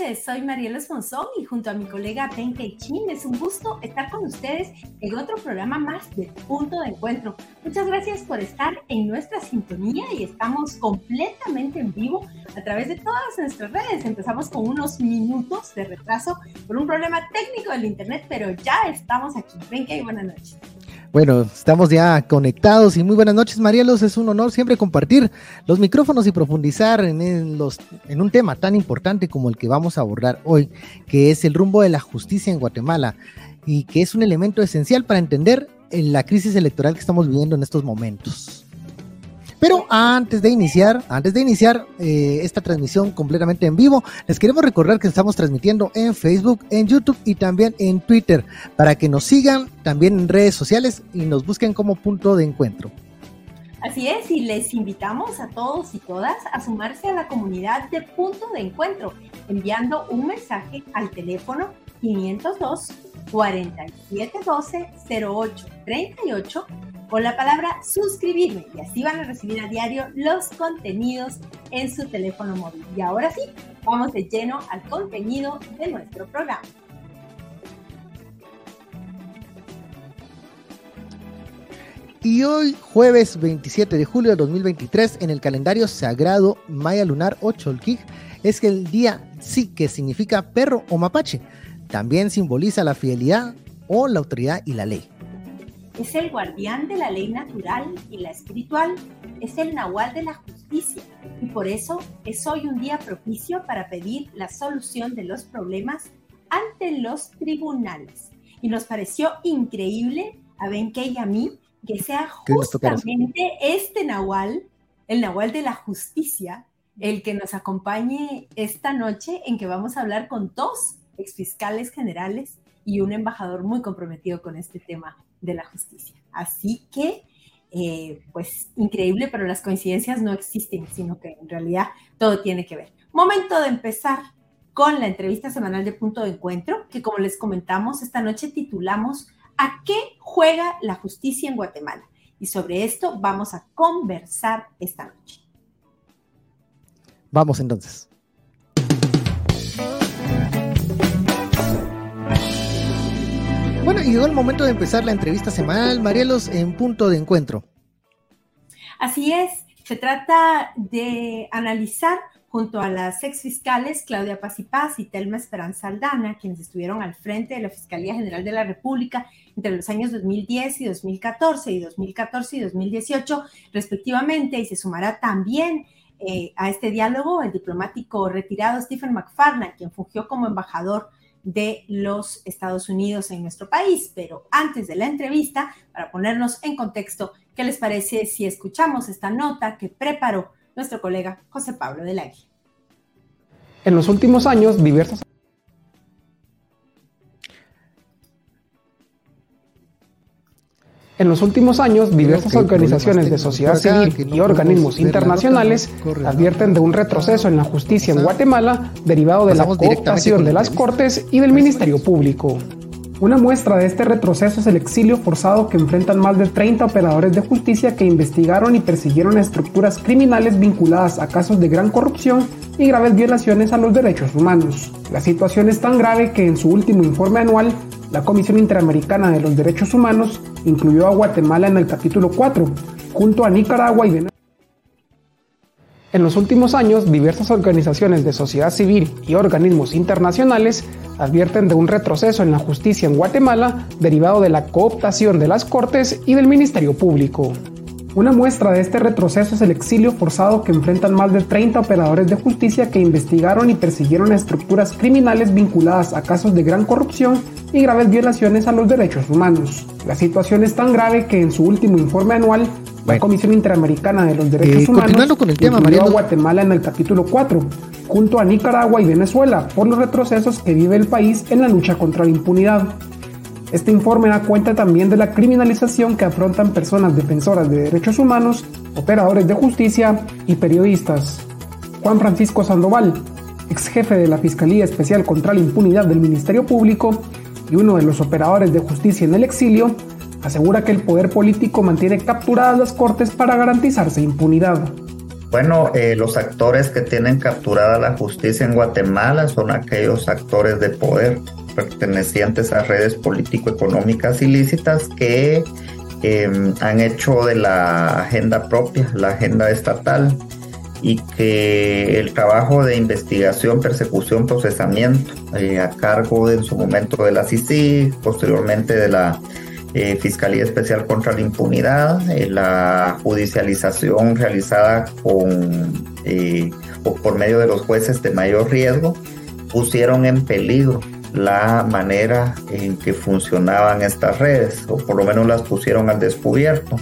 noches, soy Mariela Monzón y junto a mi colega Tenke Chin es un gusto estar con ustedes en otro programa más de Punto de Encuentro. Muchas gracias por estar en nuestra sintonía y estamos completamente en vivo a través de todas nuestras redes. Empezamos con unos minutos de retraso por un problema técnico del internet, pero ya estamos aquí. Tenke, buenas noches. Bueno, estamos ya conectados y muy buenas noches, Marielos. Es un honor siempre compartir los micrófonos y profundizar en, los, en un tema tan importante como el que vamos a abordar hoy, que es el rumbo de la justicia en Guatemala y que es un elemento esencial para entender la crisis electoral que estamos viviendo en estos momentos. Pero antes de iniciar, antes de iniciar eh, esta transmisión completamente en vivo, les queremos recordar que estamos transmitiendo en Facebook, en YouTube y también en Twitter para que nos sigan también en redes sociales y nos busquen como punto de encuentro. Así es, y les invitamos a todos y todas a sumarse a la comunidad de punto de encuentro, enviando un mensaje al teléfono 502 4712 0838 con la palabra suscribirme y así van a recibir a diario los contenidos en su teléfono móvil. Y ahora sí, vamos de lleno al contenido de nuestro programa. Y hoy, jueves 27 de julio de 2023, en el calendario sagrado Maya Lunar o es el día sí que significa perro o mapache. También simboliza la fidelidad o la autoridad y la ley. Es el guardián de la ley natural y la espiritual. Es el nahual de la justicia. Y por eso es hoy un día propicio para pedir la solución de los problemas ante los tribunales. Y nos pareció increíble a Benke y a mí que sea justamente este nahual, el nahual de la justicia, el que nos acompañe esta noche en que vamos a hablar con dos exfiscales generales y un embajador muy comprometido con este tema de la justicia. Así que, eh, pues increíble, pero las coincidencias no existen, sino que en realidad todo tiene que ver. Momento de empezar con la entrevista semanal de Punto de Encuentro, que como les comentamos, esta noche titulamos ¿A qué juega la justicia en Guatemala? Y sobre esto vamos a conversar esta noche. Vamos entonces. Bueno, llegó el momento de empezar la entrevista semanal, Marielos, en punto de encuentro. Así es, se trata de analizar junto a las ex fiscales Claudia Paz y Paz y Telma Esperanza Aldana, quienes estuvieron al frente de la Fiscalía General de la República entre los años 2010 y 2014 y 2014 y 2018 respectivamente, y se sumará también eh, a este diálogo el diplomático retirado Stephen McFarland, quien fungió como embajador de los Estados Unidos en nuestro país. Pero antes de la entrevista, para ponernos en contexto, ¿qué les parece si escuchamos esta nota que preparó nuestro colega José Pablo del Águila? En los últimos años, diversas En los últimos años, diversas organizaciones de sociedad civil y organismos internacionales advierten de un retroceso en la justicia en Guatemala derivado de la cooptación de las Cortes y del Ministerio Público. Una muestra de este retroceso es el exilio forzado que enfrentan más de 30 operadores de justicia que investigaron y persiguieron estructuras criminales vinculadas a casos de gran corrupción y graves violaciones a los derechos humanos. La situación es tan grave que en su último informe anual la Comisión Interamericana de los Derechos Humanos incluyó a Guatemala en el capítulo 4, junto a Nicaragua y Venezuela. En los últimos años, diversas organizaciones de sociedad civil y organismos internacionales advierten de un retroceso en la justicia en Guatemala derivado de la cooptación de las Cortes y del Ministerio Público. Una muestra de este retroceso es el exilio forzado que enfrentan más de 30 operadores de justicia que investigaron y persiguieron estructuras criminales vinculadas a casos de gran corrupción y graves violaciones a los derechos humanos. La situación es tan grave que en su último informe anual, la Comisión Interamericana de los Derechos eh, Humanos con el tema, incluyó a Guatemala en el capítulo 4, junto a Nicaragua y Venezuela, por los retrocesos que vive el país en la lucha contra la impunidad. Este informe da cuenta también de la criminalización que afrontan personas defensoras de derechos humanos, operadores de justicia y periodistas. Juan Francisco Sandoval, ex jefe de la Fiscalía Especial contra la Impunidad del Ministerio Público y uno de los operadores de justicia en el exilio, asegura que el poder político mantiene capturadas las cortes para garantizarse impunidad. Bueno, eh, los actores que tienen capturada la justicia en Guatemala son aquellos actores de poder pertenecientes a redes político-económicas ilícitas que em, han hecho de la agenda propia, la agenda estatal, y que el trabajo de investigación, persecución, procesamiento eh, a cargo en su momento de la CICI, posteriormente de la eh, Fiscalía Especial contra la Impunidad, eh, la judicialización realizada con, o por medio de los jueces de mayor riesgo, pusieron en peligro la manera en que funcionaban estas redes, o por lo menos las pusieron al descubierto.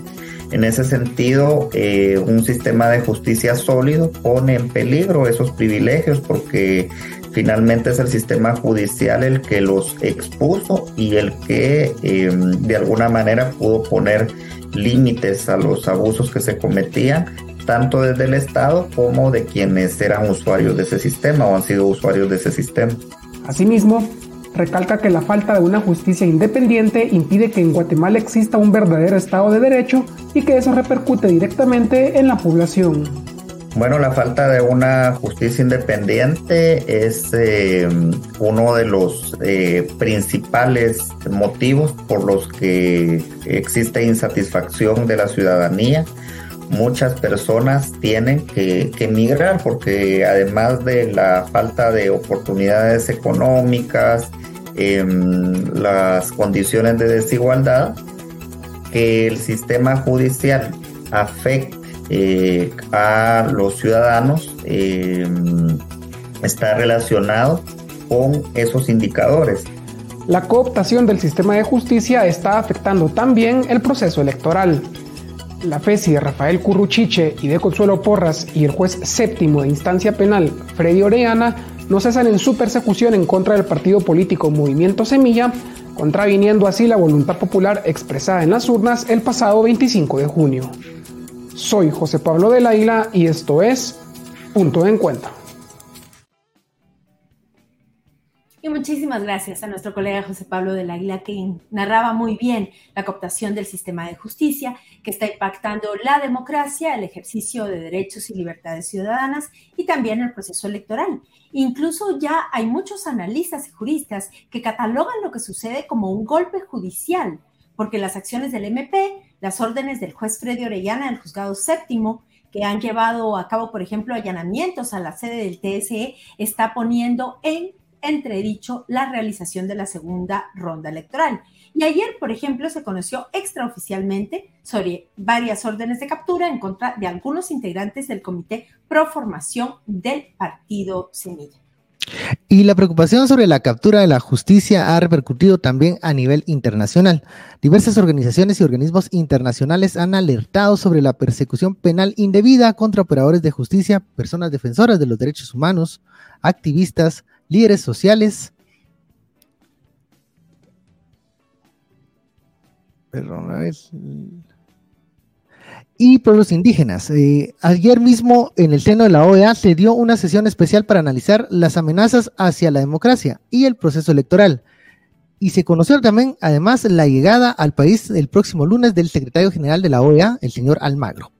En ese sentido, eh, un sistema de justicia sólido pone en peligro esos privilegios porque finalmente es el sistema judicial el que los expuso y el que em, de alguna manera pudo poner límites a los abusos que se cometían tanto desde el Estado como de quienes eran usuarios de ese sistema o han sido usuarios de ese sistema. Asimismo, recalca que la falta de una justicia independiente impide que en Guatemala exista un verdadero Estado de Derecho y que eso repercute directamente en la población. Bueno, la falta de una justicia independiente es eh, uno de los eh, principales motivos por los que existe insatisfacción de la ciudadanía. Muchas personas tienen que, emigrar porque además de la falta de oportunidades económicas, las condiciones de desigualdad, que el sistema judicial afecte eh, a los ciudadanos em, está relacionado con esos indicadores. La cooptación del sistema de justicia está afectando también el proceso electoral. La FESI de Rafael Curruchiche y de Consuelo Porras y el juez séptimo de instancia penal, Freddy Orellana, no cesan en su persecución en contra del partido político Movimiento Semilla, contraviniendo así la voluntad popular expresada en las urnas el pasado 25 de junio. Soy José Pablo del Águila y esto es Punto de Encuentro. Muchísimas gracias a nuestro colega José Pablo del Águila, que narraba muy bien la cooptación del sistema de justicia, que está impactando la democracia, el ejercicio de derechos y libertades ciudadanas y también el proceso electoral. Incluso ya hay muchos analistas y juristas que catalogan lo que sucede como un golpe judicial, porque las acciones del MP, las órdenes del juez Freddy Orellana del juzgado séptimo, que han llevado a cabo, por ejemplo, allanamientos a la sede del TSE, está poniendo en entredicho la realización de la segunda ronda electoral. Y ayer, por ejemplo, se conoció extraoficialmente sobre varias órdenes de captura en contra de algunos integrantes del Comité Pro Formación del Partido Semilla. Y la preocupación sobre la captura de la justicia ha repercutido también a nivel internacional. Diversas organizaciones y organismos internacionales han alertado sobre la persecución penal indebida contra operadores de justicia, personas defensoras de los derechos humanos, activistas, líderes sociales. Perdón, Y pueblos indígenas. Eh, ayer mismo en el seno de la OEA se dio una sesión especial para analizar las amenazas hacia la democracia y el proceso electoral. Y se conoció también, además, la llegada al país el próximo lunes del secretario general de la OEA, el señor Almagro.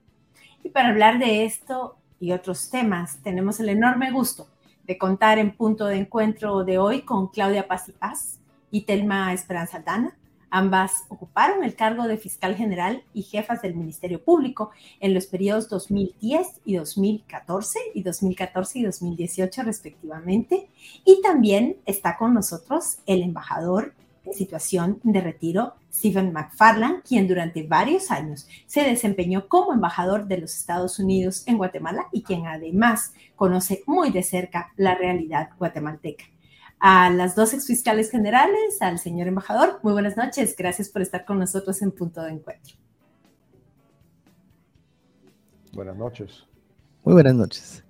Y para hablar de esto y otros temas, tenemos el enorme gusto de contar en punto de encuentro de hoy con Claudia Paz y Paz y Telma Esperanza Dana. Ambas ocuparon el cargo de fiscal general y jefas del Ministerio Público en los periodos 2010 y 2014 y 2014 y 2018 respectivamente. Y también está con nosotros el embajador situación de retiro, Stephen McFarland, quien durante varios años se desempeñó como embajador de los Estados Unidos en Guatemala y quien además conoce muy de cerca la realidad guatemalteca. A las dos exfiscales generales, al señor embajador, muy buenas noches. Gracias por estar con nosotros en Punto de Encuentro. Buenas noches. Muy buenas noches.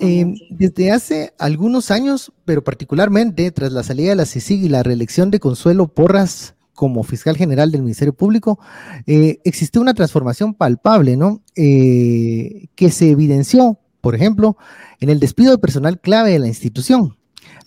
Eh, desde hace algunos años, pero particularmente tras la salida de la CICIG y la reelección de Consuelo Porras como fiscal general del Ministerio Público, eh, existió una transformación palpable, ¿no? Eh, que se evidenció, por ejemplo, en el despido de personal clave de la institución,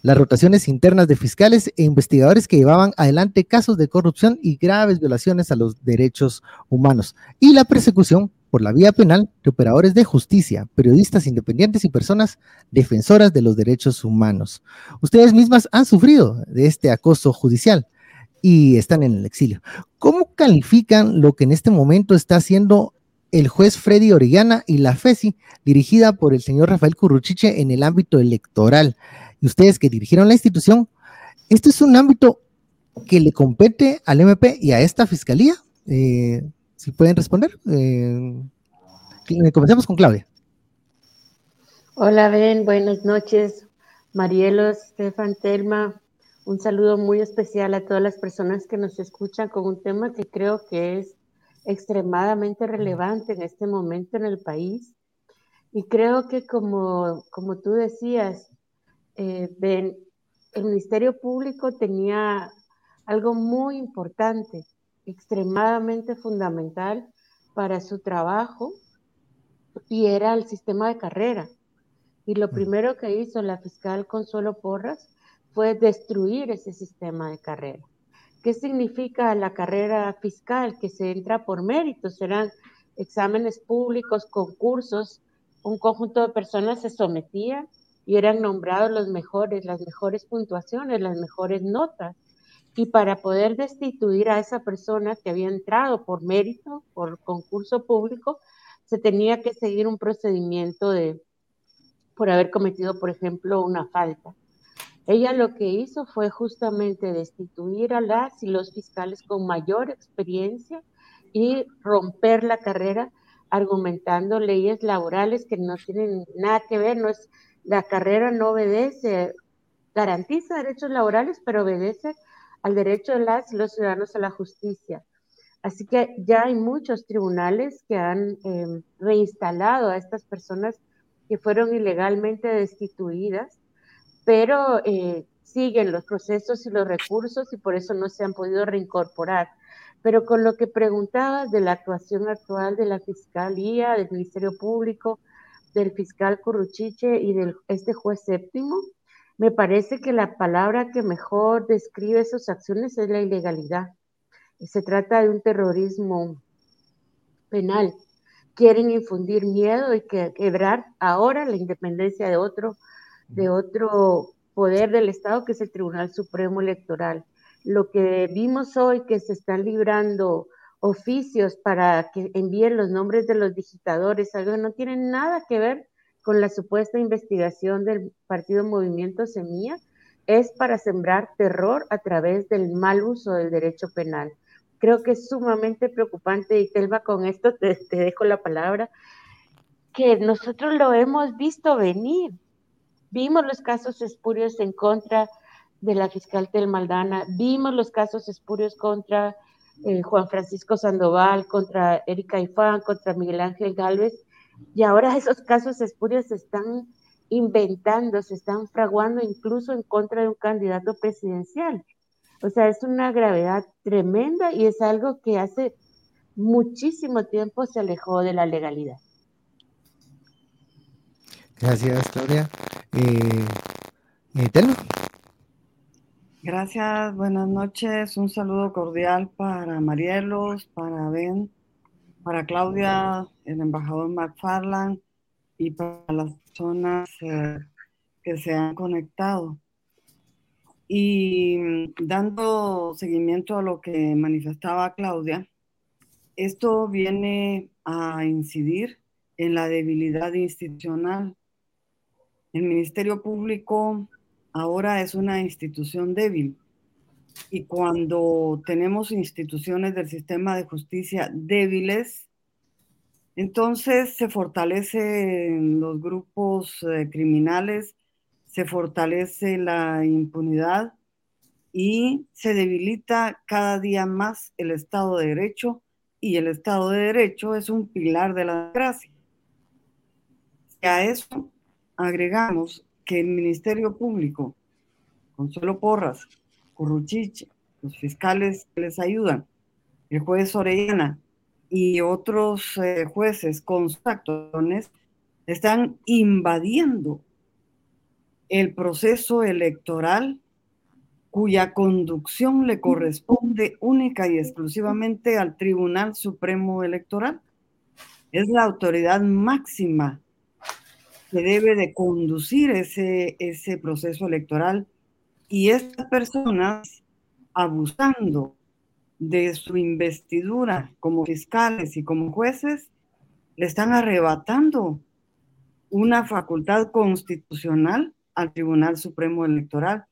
las rotaciones internas de fiscales e investigadores que llevaban adelante casos de corrupción y graves violaciones a los derechos humanos, y la persecución por la vía penal de operadores de justicia, periodistas independientes y personas defensoras de los derechos humanos. Ustedes mismas han sufrido de este acoso judicial y están en el exilio. ¿Cómo califican lo que en este momento está haciendo el juez Freddy Orellana y la FESI, dirigida por el señor Rafael Curruchiche en el ámbito electoral? Y ustedes que dirigieron la institución, ¿esto es un ámbito que le compete al MP y a esta fiscalía? Eh, si pueden responder. Eh, comencemos con Claudia. Hola, Ben, buenas noches. Marielos, Stefan, Telma, un saludo muy especial a todas las personas que nos escuchan con un tema que creo que es extremadamente relevante en este momento en el país. Y creo que como, como tú decías, eh, Ben, el Ministerio Público tenía algo muy importante, extremadamente fundamental para su trabajo y era el sistema de carrera. Y lo primero que hizo la fiscal Consuelo Porras fue destruir ese sistema de carrera. ¿Qué significa la carrera fiscal? Que se entra por méritos, serán exámenes públicos, concursos, un conjunto de personas se sometían y eran nombrados los mejores, las mejores puntuaciones, las mejores notas y para poder destituir a esa persona que había entrado por mérito, por concurso público, se tenía que seguir un procedimiento de por haber cometido, por ejemplo, una falta. Ella lo que hizo fue justamente destituir a las y los fiscales con mayor experiencia y romper la carrera argumentando leyes laborales que no tienen nada que ver, no es la carrera no obedece, garantiza derechos laborales, pero obedece al derecho de las y los ciudadanos a la justicia. Así que ya hay muchos tribunales que han em, reinstalado a estas personas que fueron ilegalmente destituidas, pero eh, siguen los procesos y los recursos y por eso no se han podido reincorporar. Pero con lo que preguntabas de la actuación actual de la Fiscalía, del Ministerio Público, del fiscal Curruchiche y de este juez séptimo, me parece que la palabra que mejor describe esas acciones es la ilegalidad. Se trata de un terrorismo penal. Quieren infundir miedo y quebrar ahora la independencia de otro, de otro poder del Estado, que es el Tribunal Supremo Electoral. Lo que vimos hoy, que se están librando oficios para que envíen los nombres de los digitadores, algo que no tiene nada que ver con la supuesta investigación del partido Movimiento Semilla es para sembrar terror a través del mal uso del derecho penal. Creo que es sumamente preocupante, y Telma, con esto te, te dejo la palabra, que nosotros lo hemos visto venir. Vimos los casos espurios en contra de la fiscal Telmaldana, vimos los casos espurios contra eh, Juan Francisco Sandoval, contra Erika Ifán, contra Miguel Ángel Galvez, y ahora esos casos espurios se están inventando, se están fraguando incluso en contra de un candidato presidencial. O sea, es una gravedad tremenda y es algo que hace muchísimo tiempo se alejó de la legalidad. Gracias, Claudia. Eh, eh Gracias, buenas noches. Un saludo cordial para Marielos, para Ben, para Claudia, el embajador McFarland y para las personas eh, que se han conectado. Y mm, dando seguimiento a lo que manifestaba Claudia, esto viene a incidir en la debilidad institucional. El Ministerio Público ahora es una institución débil y cuando tenemos instituciones del sistema de justicia débiles, entonces se fortalecen los grupos eh, criminales, se fortalece la impunidad y se debilita cada día más el Estado de Derecho y el Estado de Derecho es un pilar de la democracia. Y a eso agregamos que el Ministerio Público, Consuelo Porras, Curruchiche, los fiscales que les ayudan, el juez Orellana y otros eh, jueces con sus acciones están invadiendo el proceso electoral cuya conducción le corresponde única y exclusivamente al Tribunal Supremo Electoral. es la autoridad máxima que debe de conducir ese, ese proceso electoral y estas personas abusando de su investidura como fiscales y como jueces, le están arrebatando una facultad constitucional al Tribunal Supremo Electoral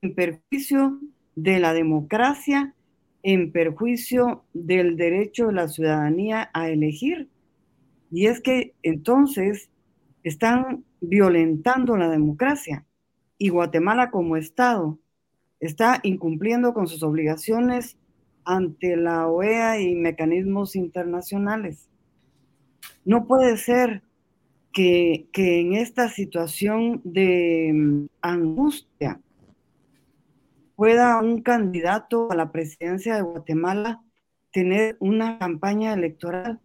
en perjuicio de la democracia, en perjuicio del derecho de la ciudadanía a elegir. Y es que entonces están violentando la democracia y Guatemala como Estado está incumpliendo con sus obligaciones ante la OEA y mecanismos internacionales. No puede ser que, en esta situación de mm, angustia pueda un candidato a la presidencia de Guatemala tener una campaña electoral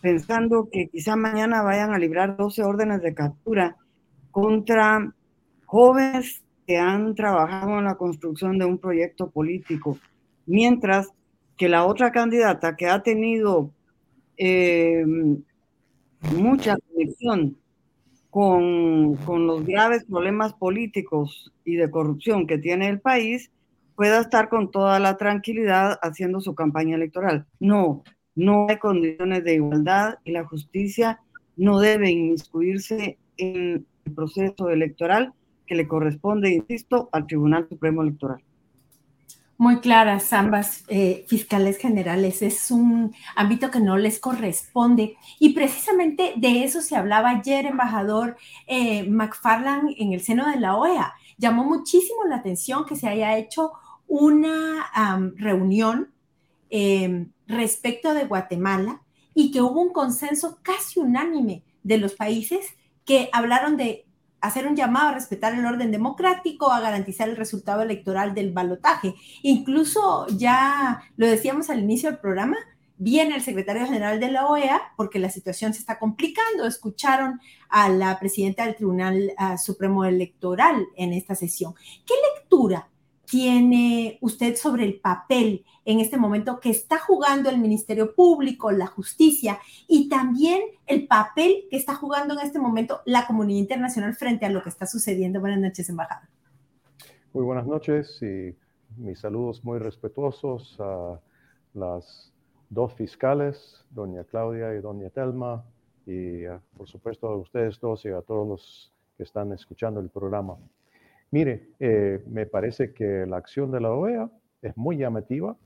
pensando que quizá mañana vayan a librar 12 órdenes de captura contra jóvenes que han trabajado en la construcción de un proyecto político, mientras que la otra candidata que ha tenido eh, mucha conexión con, con, los graves problemas políticos y de corrupción que tiene el país, pueda estar con toda la tranquilidad haciendo su campaña electoral. No, no hay condiciones de igualdad y la justicia no debe inmiscuirse en el proceso electoral que le corresponde, insisto, al Tribunal Supremo Electoral. Muy claras ambas eh, fiscales generales. Es un ámbito que no les corresponde. Y precisamente de eso se hablaba ayer, embajador eh, McFarland, en el seno de la OEA. Llamó muchísimo la atención que se haya hecho una reunión em, respecto de Guatemala y que hubo un consenso casi unánime de los países que hablaron de hacer un llamado a respetar el orden democrático, a garantizar el resultado electoral del balotaje. Incluso ya lo decíamos al inicio del programa, viene el secretario general de la OEA porque la situación se está complicando. Escucharon a la presidenta del Tribunal Supremo Electoral en esta sesión. ¿Qué lectura tiene usted sobre el papel en este momento que está jugando el Ministerio Público, la justicia y también el papel que está jugando en este momento la comunidad internacional frente a lo que está sucediendo? Buenas noches, embajada. Muy buenas noches y mis saludos muy respetuosos a las dos fiscales, doña Claudia y doña Telma, y por supuesto a ustedes dos y a todos los que están escuchando el programa. Mire, eh, me parece que la acción de la OEA es muy llamativa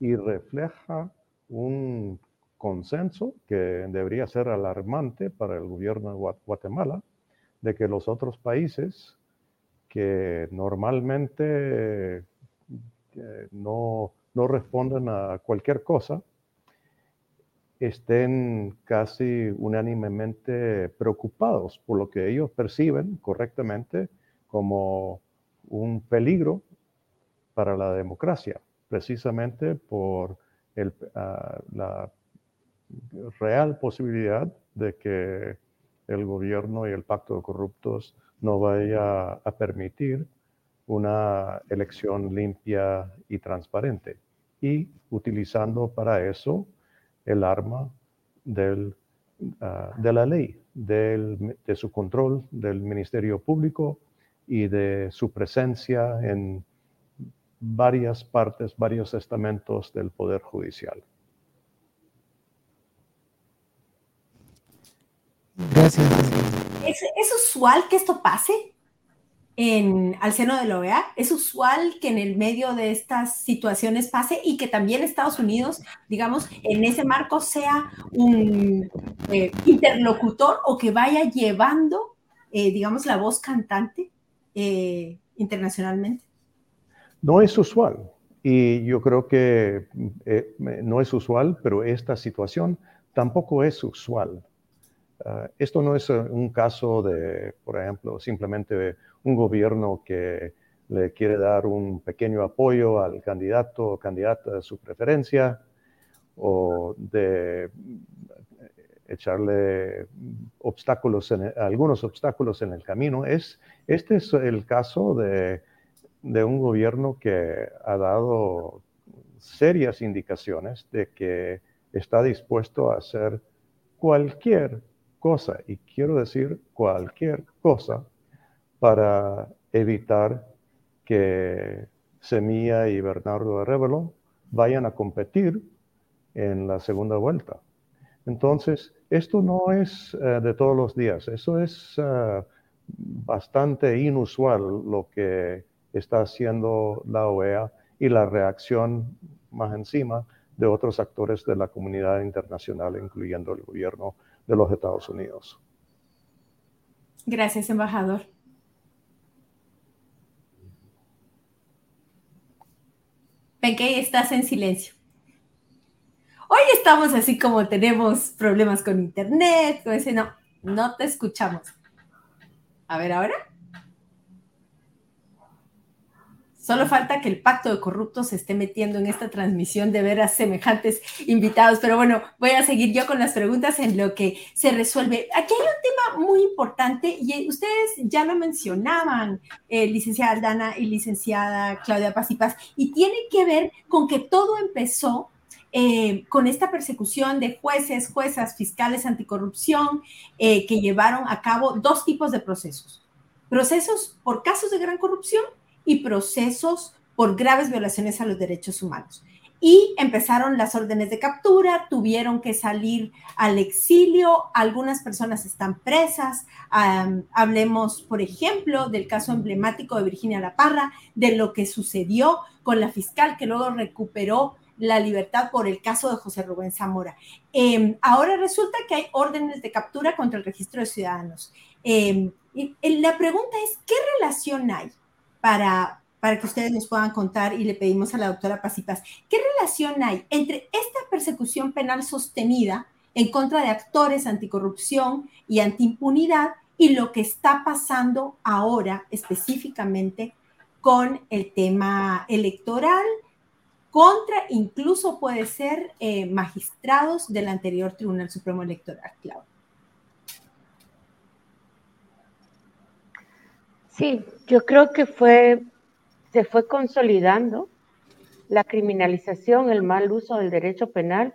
y refleja un consenso que debería ser alarmante para el gobierno de Guatemala, de que los otros países que normalmente eh, no, no responden a cualquier cosa, estén casi unánimemente preocupados por lo que ellos perciben correctamente como un peligro para la democracia, precisamente por ah, la real posibilidad de que el gobierno y el pacto de corruptos no vaya a permitir una elección limpia y transparente. Y utilizando para eso el arma ah, de la ley, de su control del Ministerio Público, y de su presencia en varias partes, varios estamentos del Poder Judicial. Gracias. ¿Es, usual que esto pase en, al seno de la OEA? ¿Es usual que en el medio de estas situaciones pase y que también Estados Unidos, digamos, en ese marco sea un eh, interlocutor o que vaya llevando, eh, digamos, la voz cantante? Eh, internacionalmente? No es usual. Y yo creo que eh, no es usual, pero esta situación tampoco es usual. Ah, esto no es un caso de, por ejemplo, simplemente un gobierno que le quiere dar un pequeño apoyo al candidato o candidata de su preferencia o de echarle obstáculos, en, algunos obstáculos en el camino. Es, este es el caso de, de un gobierno que ha dado serias indicaciones de que está dispuesto a hacer cualquier cosa, y quiero decir cualquier cosa, para evitar que Semilla y Bernardo Arevalo vayan a competir en la segunda vuelta. Entonces, esto no es eh, de todos los días, eso es eh, bastante inusual lo que está haciendo la OEA y la reacción más encima de otros actores de la comunidad internacional, incluyendo el gobierno de los Estados Unidos. Gracias, embajador. Estás en silencio. Hoy estamos así como tenemos problemas con internet, no, no te escuchamos. A ver ahora. Solo falta que el pacto de corruptos se esté metiendo en esta transmisión de ver a semejantes invitados. Pero bueno, voy a seguir yo con las preguntas en lo que se resuelve. Aquí hay un tema muy importante y ustedes ya lo mencionaban, eh, licenciada Aldana y licenciada Claudia Paz y Paz, y tiene que ver con que todo empezó eh, con esta persecución de jueces, juezas, fiscales anticorrupción, eh, que llevaron a cabo dos tipos de procesos. Procesos por casos de gran corrupción y procesos por graves violaciones a los derechos humanos. Y empezaron las órdenes de captura, tuvieron que salir al exilio, algunas personas están presas. hablemos, por ejemplo, del caso emblemático de Virginia La Parra, de lo que sucedió con la fiscal que luego recuperó la libertad por el caso de José Rubén Zamora. Em, ahora resulta que hay órdenes de captura contra el registro de ciudadanos. Em, la pregunta es, ¿qué relación hay para, para que ustedes nos puedan contar y le pedimos a la doctora Pasipas, ¿qué relación hay entre esta persecución penal sostenida en contra de actores anticorrupción y antiimpunidad y lo que está pasando ahora específicamente con el tema electoral contra incluso puede ser eh, magistrados del anterior Tribunal Supremo Electoral, Claudia. Sí, yo creo que fue, se fue consolidando la criminalización, el mal uso del derecho penal,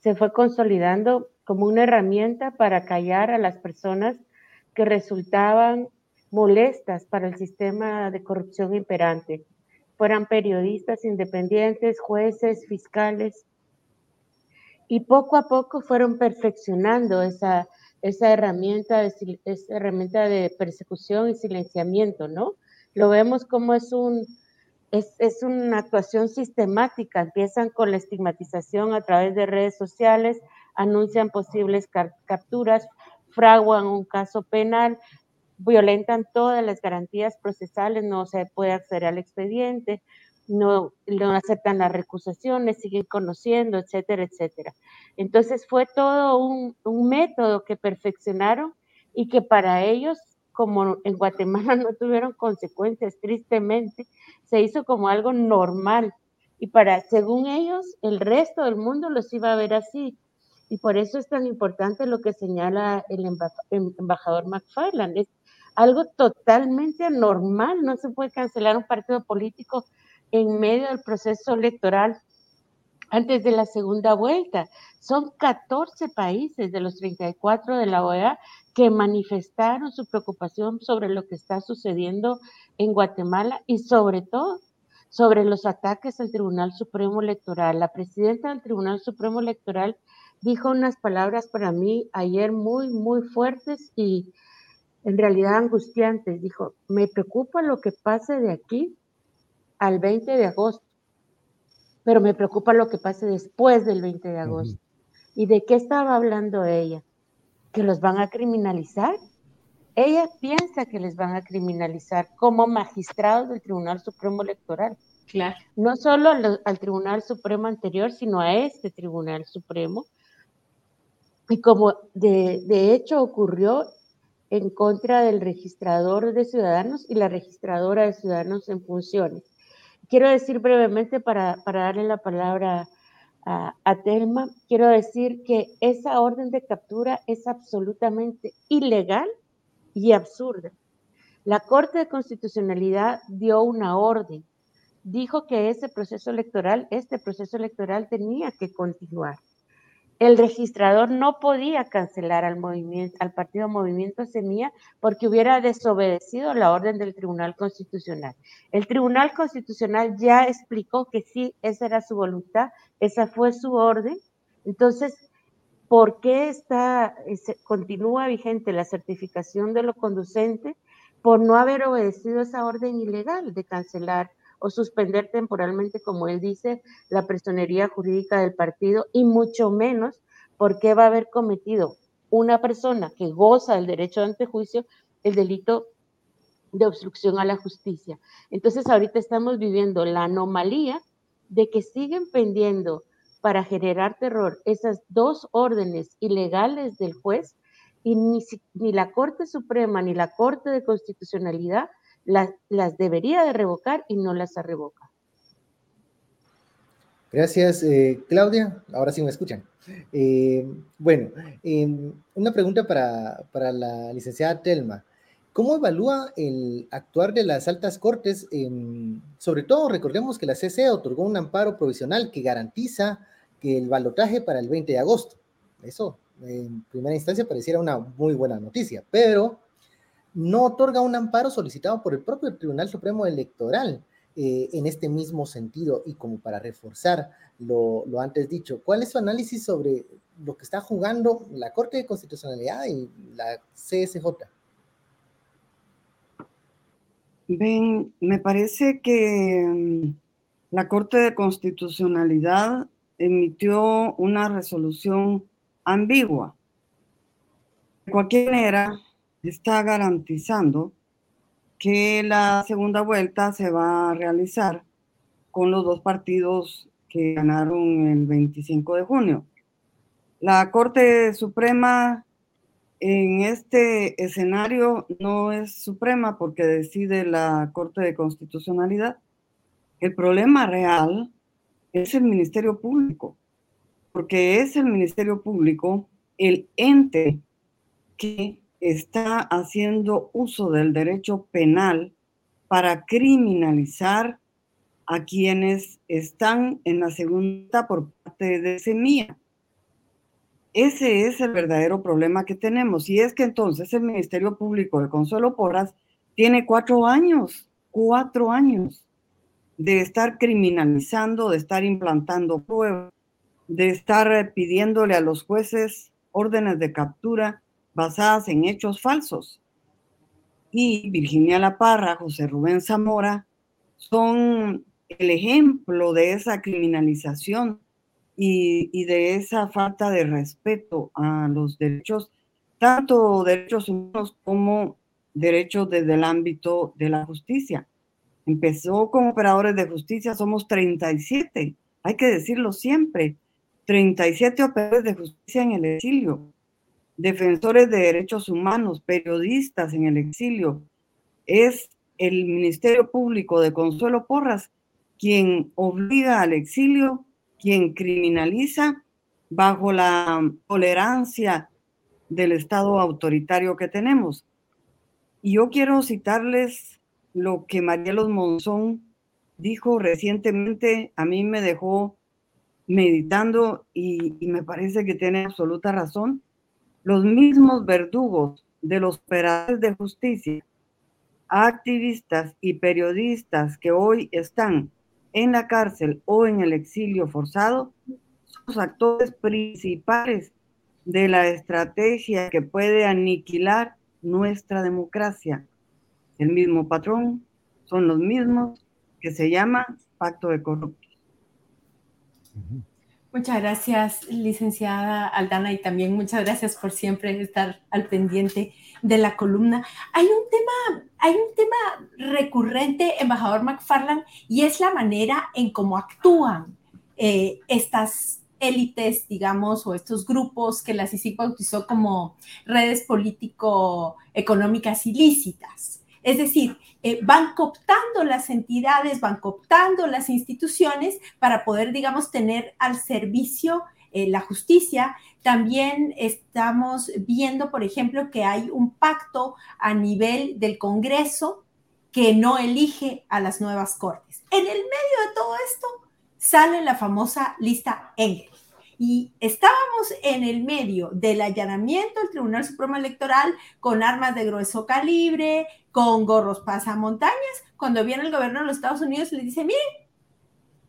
se fue consolidando como una herramienta para callar a las personas que resultaban molestas para el sistema de corrupción imperante, fueran periodistas independientes, jueces, fiscales, y poco a poco fueron perfeccionando esa, herramienta de, persecución y silenciamiento, ¿no? Lo vemos como es, un, es una actuación sistemática. Empiezan con la estigmatización a través de redes sociales, anuncian posibles capturas, fraguan un caso penal, violentan todas las garantías procesales, no se puede acceder al expediente, no, aceptan las recusaciones, siguen conociendo, etcétera, etcétera. Entonces fue todo un, método que perfeccionaron y que para ellos, como en Guatemala no tuvieron consecuencias, tristemente, se hizo como algo normal. Y para, según ellos, el resto del mundo los iba a ver así. Y por eso es tan importante lo que señala el embajador McFarland. Algo totalmente anormal. No se puede cancelar un partido político en medio del proceso electoral antes de la segunda vuelta. Son 14 países de los 34 de la OEA que manifestaron su preocupación sobre lo que está sucediendo en Guatemala y sobre todo sobre los ataques al Tribunal Supremo Electoral. La presidenta del Tribunal Supremo Electoral dijo unas palabras para mí ayer muy, muy fuertes y en realidad angustiantes. Dijo, me preocupa lo que pase de aquí al 20 de agosto, pero me preocupa lo que pase después del 20 de agosto. ¿Y de qué estaba hablando ella? ¿Que los van a criminalizar? Ella piensa que les van a criminalizar como magistrados del Tribunal Supremo Electoral. Claro. No solo al, Tribunal Supremo anterior, sino a este Tribunal Supremo. Y como de, de hecho ocurrió en contra del registrador de ciudadanos y la registradora de ciudadanos en funciones. Quiero decir brevemente, para, darle la palabra a, a, Telma, quiero decir que esa orden de captura es absolutamente ilegal y absurda. La Corte de Constitucionalidad dio una orden, dijo que ese proceso electoral, este proceso electoral tenía que continuar. El registrador no podía cancelar al, movimiento, al partido Movimiento Semilla porque hubiera desobedecido la orden del Tribunal Constitucional. El Tribunal Constitucional ya explicó que sí, esa era su voluntad, esa fue su orden. Entonces, ¿por qué está, continúa vigente la certificación de lo conducente? Por no haber obedecido esa orden ilegal de cancelar o suspender temporalmente, como él dice, la personería jurídica del partido y mucho menos porque va a haber cometido una persona que goza del derecho de antejuicio el delito de obstrucción a la justicia. Entonces ahorita estamos viviendo la anomalía de que siguen pendiendo para generar terror esas dos órdenes ilegales del juez y ni, ni la Corte Suprema ni la Corte de Constitucionalidad las, debería de revocar y no las ha revocado. Gracias, eh, Claudia. Ahora sí me escuchan. Eh, bueno, em, una pregunta para, para, la licenciada Telma. ¿Cómo evalúa el actuar de las altas cortes? sobre todo, recordemos que la CC otorgó un amparo provisional que garantiza que el balotaje para el 20 de agosto. Eso, en primera instancia, pareciera una muy buena noticia, pero no otorga un amparo solicitado por el propio Tribunal Supremo Electoral eh, en este mismo sentido y como para reforzar lo, antes dicho. ¿Cuál es su análisis sobre lo que está jugando la Corte de Constitucionalidad y la CSJ? Me parece que mm, la Corte de Constitucionalidad emitió una resolución ambigua. De cualquier manera, está garantizando que la segunda vuelta se va a realizar con los dos partidos que ganaron el 25 de junio. La Corte Suprema en este escenario no es suprema porque decide la Corte de Constitucionalidad. El problema real es el Ministerio Público, porque es el Ministerio Público el ente que está haciendo uso del derecho penal para criminalizar a quienes están en la segunda por parte de Semilla. Ese es el verdadero problema que tenemos. Y es que entonces el Ministerio Público de Consuelo Porras tiene cuatro años, cuatro años de estar criminalizando, de estar implantando pruebas, de estar pidiéndole a los jueces órdenes de captura basadas en hechos falsos. Y Virginia La Parra, José Rubén Zamora, son el ejemplo de esa criminalización y, de esa falta de respeto a los derechos, tanto derechos humanos como derechos desde el ámbito de la justicia. Empezó como operadores de justicia, somos 37, hay que decirlo siempre, 37 operadores de justicia en el exilio defensores de derechos humanos, periodistas en el exilio. Es el Ministerio Público de Consuelo Porras quien obliga al exilio, quien criminaliza bajo la tolerancia del Estado autoritario que tenemos. Y yo quiero citarles lo que Marielos Monzón dijo recientemente, a mí me dejó meditando y, y me parece que tiene absoluta razón los mismos verdugos de los operadores de justicia, activistas y periodistas que hoy están en la cárcel o en el exilio forzado, son los actores principales de la estrategia que puede aniquilar nuestra democracia. El mismo patrón son los mismos que se llama pacto de corruptos. Muchas gracias, licenciada Aldana, y también muchas gracias por siempre estar al pendiente de la columna. Hay un tema, hay un tema recurrente, embajador McFarland, y es la manera en cómo actúan eh, estas élites, digamos, o estos grupos que la CICIG bautizó como redes político-económicas ilícitas. Es decir, eh, van cooptando las entidades, van cooptando las instituciones para poder, digamos, tener al servicio eh, la justicia. También estamos viendo, por ejemplo, que hay un pacto a nivel del Congreso que no elige a las nuevas cortes. En el medio de todo esto sale la famosa lista Engel. Y estábamos en el medio del allanamiento del Tribunal Supremo Electoral con armas de grueso calibre, con gorros pasamontañas, cuando viene el gobierno de los Estados Unidos le dice, miren,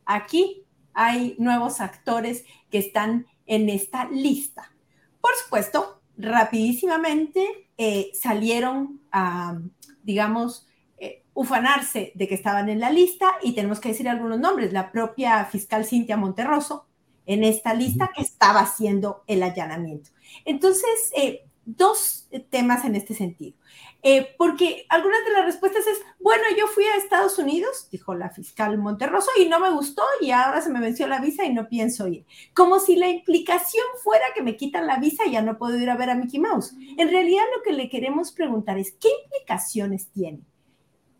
aquí hay nuevos actores que están en esta lista. Por supuesto, rapidísimamente eh, salieron a, digamos, eh, ufanarse de que estaban en la lista y tenemos que decir algunos nombres. La propia fiscal Cintia Monterroso en esta lista que estaba haciendo el allanamiento. Entonces, eh, dos temas en este sentido. Eh, porque algunas de las respuestas es, bueno, yo fui a Estados Unidos, dijo la fiscal Monterroso, y no me gustó y ahora se me venció la visa y no pienso ir. Como si la implicación fuera que me quitan la visa y ya no puedo ir a ver a Mickey Mouse. En realidad lo que le queremos preguntar es, ¿qué implicaciones tiene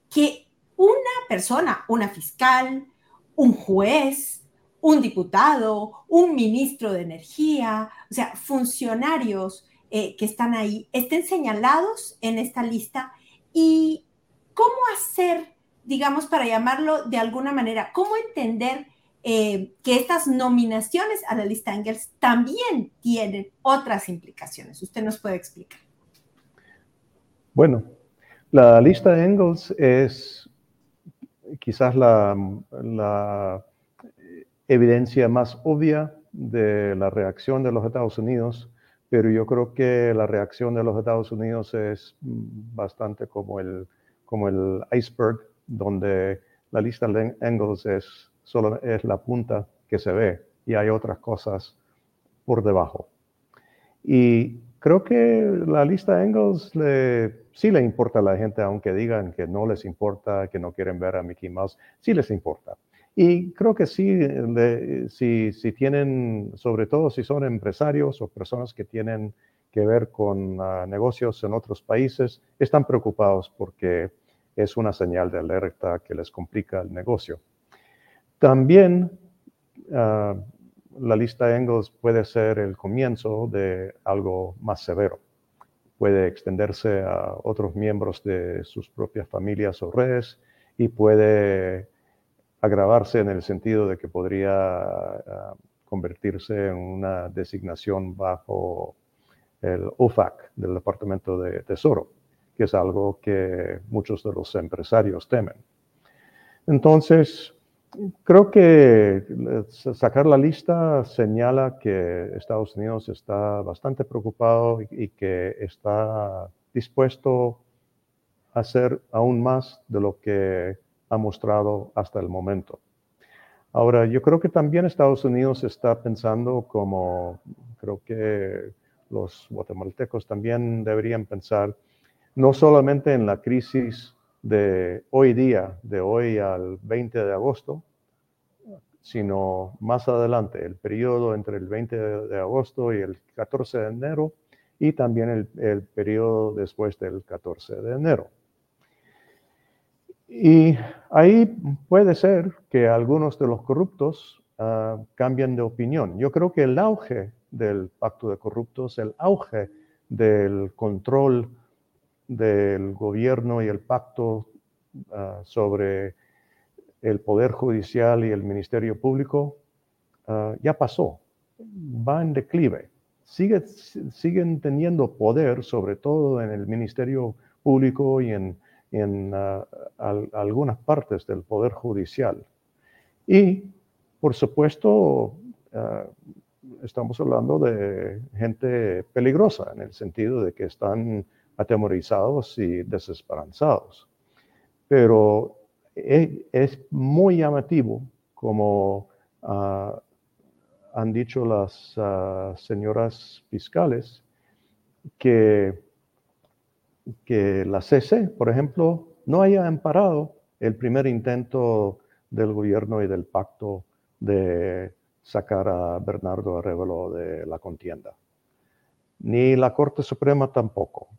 que una persona, una fiscal, un juez, un diputado, un ministro de energía, o sea, funcionarios, eh, que están ahí estén señalados en esta lista y cómo hacer, digamos, para llamarlo de alguna manera, cómo entender eh, que estas nominaciones a la lista Engels también tienen otras implicaciones. Usted nos puede explicar. Bueno, la lista Engels es quizás la evidencia más obvia de la reacción de los Estados Unidos pero yo creo que la reacción de los Estados Unidos es mm, bastante como el, como el iceberg, donde la lista de Engels es, solo es la punta que se ve y hay otras cosas por debajo. Y creo que la lista de Engels le, sí le importa a la gente, aunque digan que no les importa, que no quieren ver a Mickey Mouse, sí les importa. Y creo que sí, si, si, tienen, sobre todo si son empresarios o personas que tienen que ver con ah, negocios en otros países, están preocupados porque es una señal de alerta que les complica el negocio. También ah, la lista de Engels puede ser el comienzo de algo más severo. Puede extenderse a otros miembros de sus propias familias o redes y puede agravarse en el sentido de que podría ah, convertirse en una designación bajo el OFAC del Departamento de Tesoro, que es algo que muchos de los empresarios temen. Entonces, creo que sacar la lista señala que Estados Unidos está bastante preocupado y que está dispuesto a hacer aún más de lo que ha mostrado hasta el momento. Ahora, yo creo que también Estados Unidos está pensando como creo que los guatemaltecos también deberían pensar, no solamente en la crisis de hoy día, de hoy al 20 de agosto, sino más adelante, el periodo entre el 20 de agosto y el 14 de enero, y también el, el periodo después del 14 de enero. Y ahí puede ser que algunos de los corruptos uh, cambien de opinión. Yo creo que el auge del pacto de corruptos, el auge del control del gobierno y el pacto ah, sobre el Poder Judicial y el Ministerio Público ah, ya pasó, va en declive. Sigue, siguen teniendo poder, sobre todo en el Ministerio Público y en en ah, algunas partes del Poder Judicial. Y, por supuesto, ah, estamos hablando de gente peligrosa en el sentido de que están atemorizados y desesperanzados. Pero e, es, muy llamativo, como ah, han dicho las señoras fiscales, que que la CC, por ejemplo, no haya amparado el primer intento del gobierno y del pacto de sacar a Bernardo Arevalo de la contienda. Ni la Corte Suprema tampoco,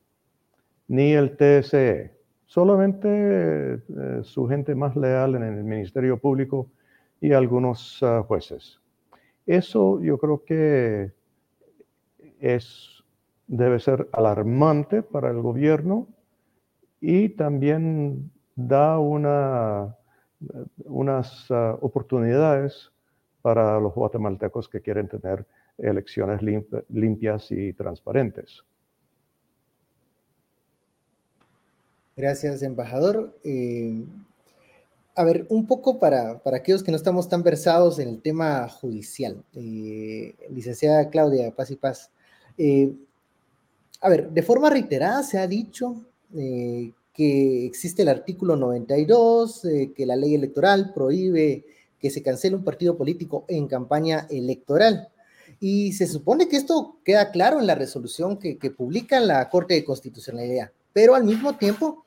ni el TSE, solamente eh, su gente más leal en el Ministerio Público y algunos ah, jueces. Eso yo creo que es debe ser alarmante para el gobierno y también da una, unas ah, oportunidades para los guatemaltecos que quieren tener elecciones limpias y transparentes. Gracias, embajador. Eh, a ver, un poco para, para, aquellos que no estamos tan versados en el tema judicial. Eh, licenciada Claudia Paz y Paz. Eh, a ver, de forma reiterada se ha dicho que existe el artículo 92, que la ley electoral prohíbe que se cancele un partido político en campaña electoral. Y se supone que esto queda claro en la resolución que, que publica la Corte de Constitucionalidad, pero al mismo tiempo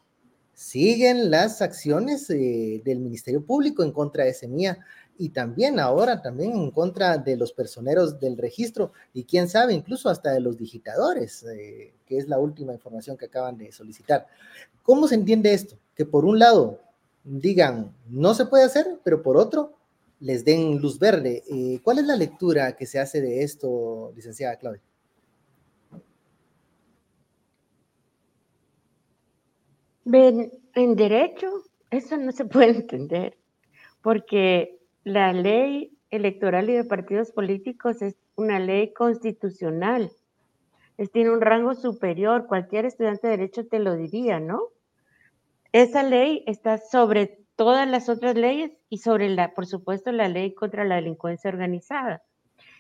siguen las acciones eh, del Ministerio Público en contra de Semilla y también ahora también en contra de los personeros del registro y quién sabe incluso hasta de los digitadores, eh, que es la última información que acaban de solicitar. ¿Cómo se entiende esto? Que por un lado digan no se puede hacer, pero por otro les den luz verde. Eh, ¿Cuál es la lectura que se hace de esto, licenciada Claudia? en derecho, eso no se puede entender, porque la ley electoral y de partidos políticos es una ley constitucional. Es, tiene un rango superior, cualquier estudiante de derecho te lo diría, ¿no? Esa ley está sobre todas las otras leyes y sobre la, por supuesto, la ley contra la delincuencia organizada.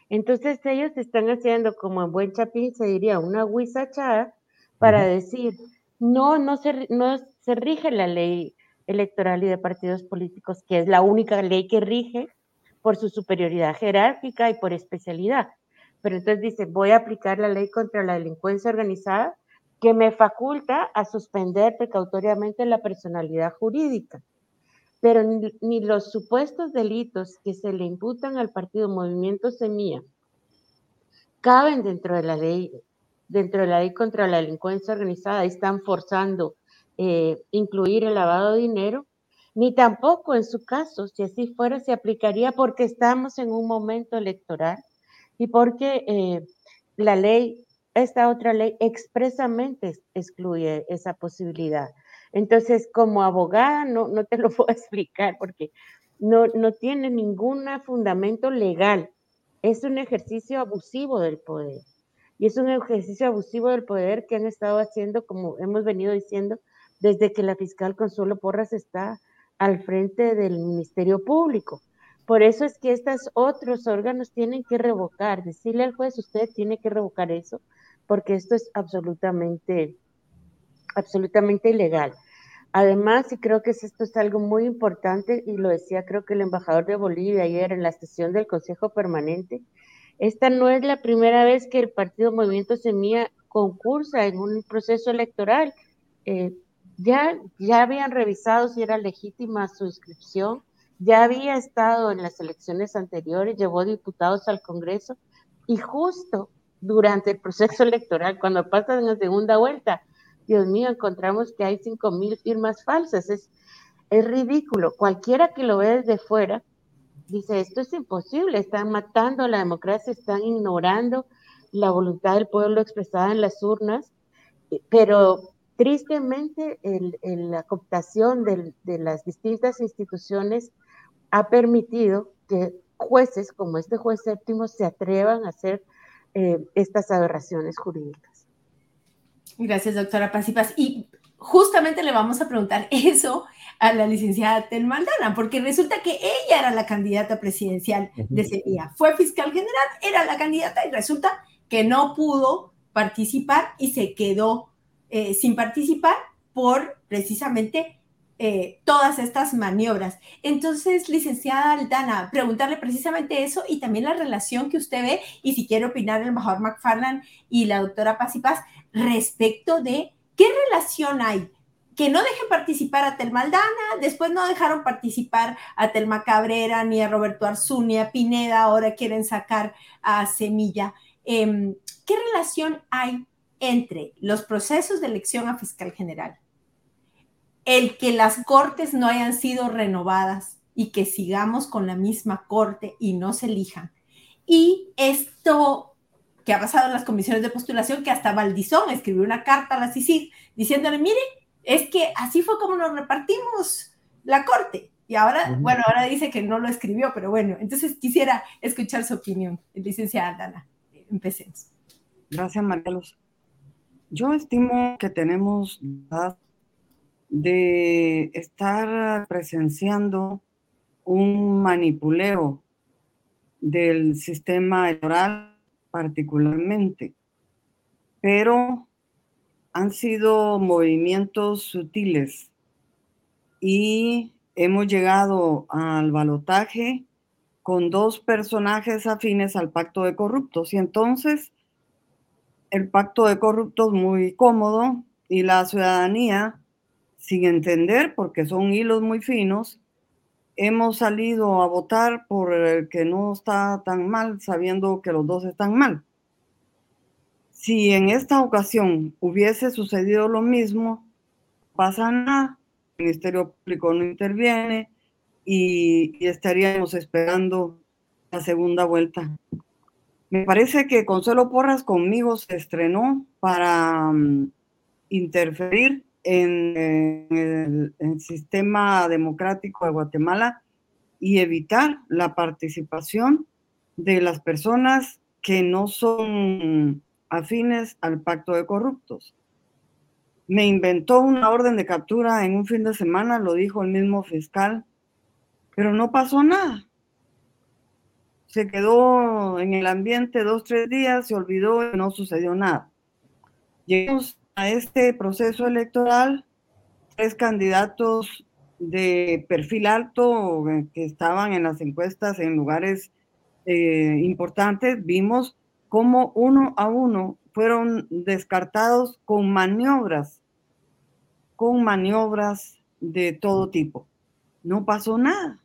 Entonces ellos están haciendo, como en buen chapín se diría, una huizachada para decir, no, no se, no se rige la ley electoral y de partidos políticos, que es la única ley que rige por su superioridad jerárquica y por especialidad. Pero entonces dice, voy a aplicar la ley contra la delincuencia organizada que me faculta a suspender precautoriamente la personalidad jurídica. Pero ni, los supuestos delitos que se le imputan al partido Movimiento Semilla caben dentro de la ley dentro de la ley contra la delincuencia organizada están forzando eh, incluir el lavado de dinero, ni tampoco en su caso, si así fuera, se aplicaría porque estamos en un momento electoral y porque eh, la ley, esta otra ley expresamente excluye esa posibilidad. Entonces, como abogada, no, no te lo puedo explicar porque no, no tiene ningún fundamento legal. Es un ejercicio abusivo del poder. Y es un ejercicio abusivo del poder que han estado haciendo, como hemos venido diciendo, desde que la fiscal Consuelo Porras está al frente del Ministerio Público. Por eso es que estos otros órganos tienen que revocar, decirle al juez, usted tiene que revocar eso, porque esto es absolutamente, absolutamente ilegal. Además, y creo que esto es algo muy importante, y lo decía creo que el embajador de Bolivia ayer en la sesión del Consejo Permanente, esta no es la primera vez que el Partido Movimiento Semilla concursa en un proceso electoral. Eh, ya, ya habían revisado si era legítima su inscripción, ya había estado en las elecciones anteriores, llevó diputados al Congreso y justo durante el proceso electoral, cuando pasan la segunda vuelta, Dios mío, encontramos que hay cinco mil firmas falsas. Es, es ridículo. Cualquiera que lo ve desde fuera dice, esto es imposible, están matando la democracia, están ignorando la voluntad del pueblo expresada en las urnas, pero tristemente la cooptación de, las distintas instituciones ha permitido que jueces como este juez séptimo se atrevan a hacer eh, estas aberraciones jurídicas. Gracias, doctora Paz y justamente le vamos a preguntar eso a la licenciada Telmaldana, porque resulta que ella era la candidata presidencial de ese día. Fue fiscal general, era la candidata y resulta que no pudo participar y se quedó eh, sin participar por precisamente eh, todas estas maniobras. Entonces, licenciada Aldana, preguntarle precisamente eso y también la relación que usted ve y si quiere opinar el embajador McFarland y la doctora Paz y Paz respecto de qué relación hay que no dejen participar a Telmaldana, después no dejaron participar a Telma Cabrera, ni a Roberto Arzú, ni a Pineda, ahora quieren sacar a Semilla. Em, ¿Qué relación hay entre los procesos de elección a fiscal general, el que las cortes no hayan sido renovadas y que sigamos con la misma corte y no se elijan, y esto que ha pasado en las comisiones de postulación, que hasta Valdizón escribió una carta a la CICIG diciéndole, mire, es que así fue como nos repartimos la corte. Y ahora, bueno, ahora dice que no lo escribió, pero bueno, entonces quisiera escuchar su opinión, licenciada Dana. Empecemos. Gracias, Marcos. Yo estimo que tenemos de estar presenciando un manipuleo del sistema electoral particularmente, pero han sido movimientos sutiles y hemos llegado al balotaje con dos personajes afines al pacto de corruptos. Y entonces el pacto de corruptos muy cómodo y la ciudadanía sin entender porque son hilos muy finos hemos salido a votar por el que no está tan mal, sabiendo que los dos están mal. Si en esta ocasión hubiese sucedido lo mismo, pasa nada, el Ministerio Público no interviene y, estaríamos esperando la segunda vuelta. Me parece que Consuelo Porras conmigo se estrenó para mm, interferir en el, sistema democrático de Guatemala y evitar la participación de las personas que no son afines al pacto de corruptos. Me inventó una orden de captura en un fin de semana, lo dijo el mismo fiscal, pero no pasó nada. Se quedó en el ambiente dos, tres días, se olvidó y no sucedió nada. Llegamos a este proceso electoral tres candidatos de perfil alto eh, que estaban en las encuestas en lugares eh, importantes, vimos cómo uno a uno fueron descartados con maniobras, con maniobras de todo tipo. No pasó nada.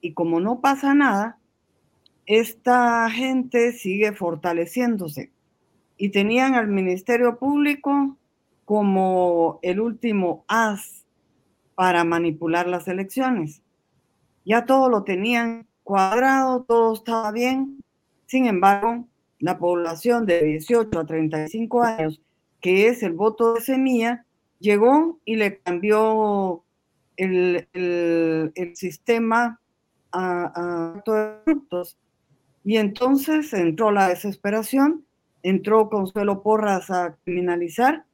Y como no pasa nada, esta gente sigue fortaleciéndose. Y tenían al Ministerio Público como el último as para manipular las elecciones. Ya todo lo tenían cuadrado, todo estaba bien. Sin embargo, la población de 18 a 35 años, que es el voto de semilla, llegó y le cambió el, sistema a, a. Y entonces entró la desesperación, entró Consuelo Porras a criminalizar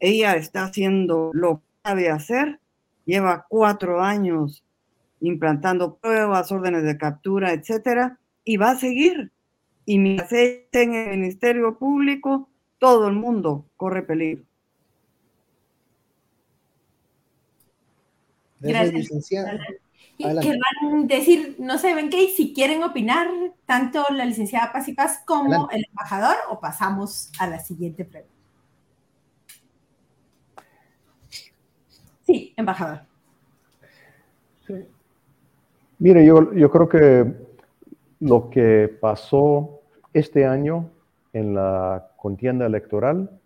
ella está haciendo lo que sabe hacer, lleva cuatro años implantando pruebas, órdenes de captura, etcétera, y va a seguir. Y mientras en el Ministerio Público, todo el mundo corre peligro. Gracias, licenciada. Y querrán decir, no sé, ven qué, si quieren opinar, tanto la licenciada Paz y Paz como el embajador, o pasamos a la siguiente pregunta. Sí, embajador. Mire, yo, yo creo que lo que pasó este año en la contienda electoral